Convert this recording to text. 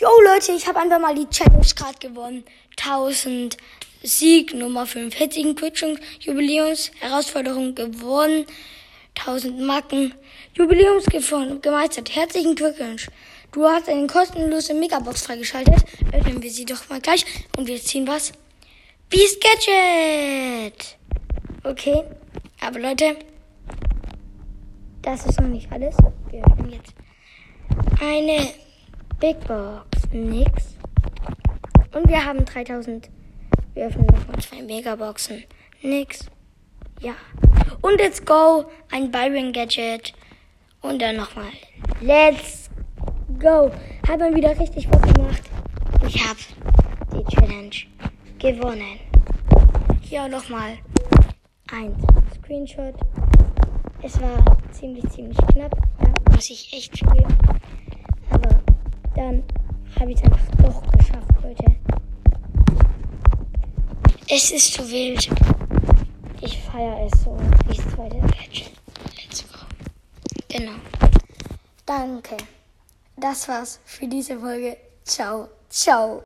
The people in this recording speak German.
Jo Leute, ich habe einfach mal die Challenge gerade gewonnen. 1000 Sieg Nummer 45 Quitchung Jubiläums Herausforderung gewonnen. 1000 Marken Jubiläums gemeistert. Herzlichen Glückwunsch. Du hast eine kostenlose Megabox freigeschaltet. Öffnen wir sie doch mal gleich und wir ziehen was. Beast Gadget. Okay, aber Leute, das ist noch nicht alles. Wir öffnen jetzt eine Big Box. Nix. Und wir haben 3000. Wir öffnen nochmal zwei Megaboxen. Nix. Ja. Und let's go. Ein Byron Gadget. Und dann nochmal. Let's go. Hat man wieder richtig was gemacht. Ich habe die Challenge gewonnen. Hier nochmal ein Screenshot. Es war ziemlich, ziemlich knapp, ja, muss ich echt zugeben. Aber dann habe ich es einfach doch geschafft, Leute. Es ist zu wild. Ich feiere es so wie das zweite Patch. Let's go. Genau. Danke. Das war's für diese Folge. Ciao. Ciao.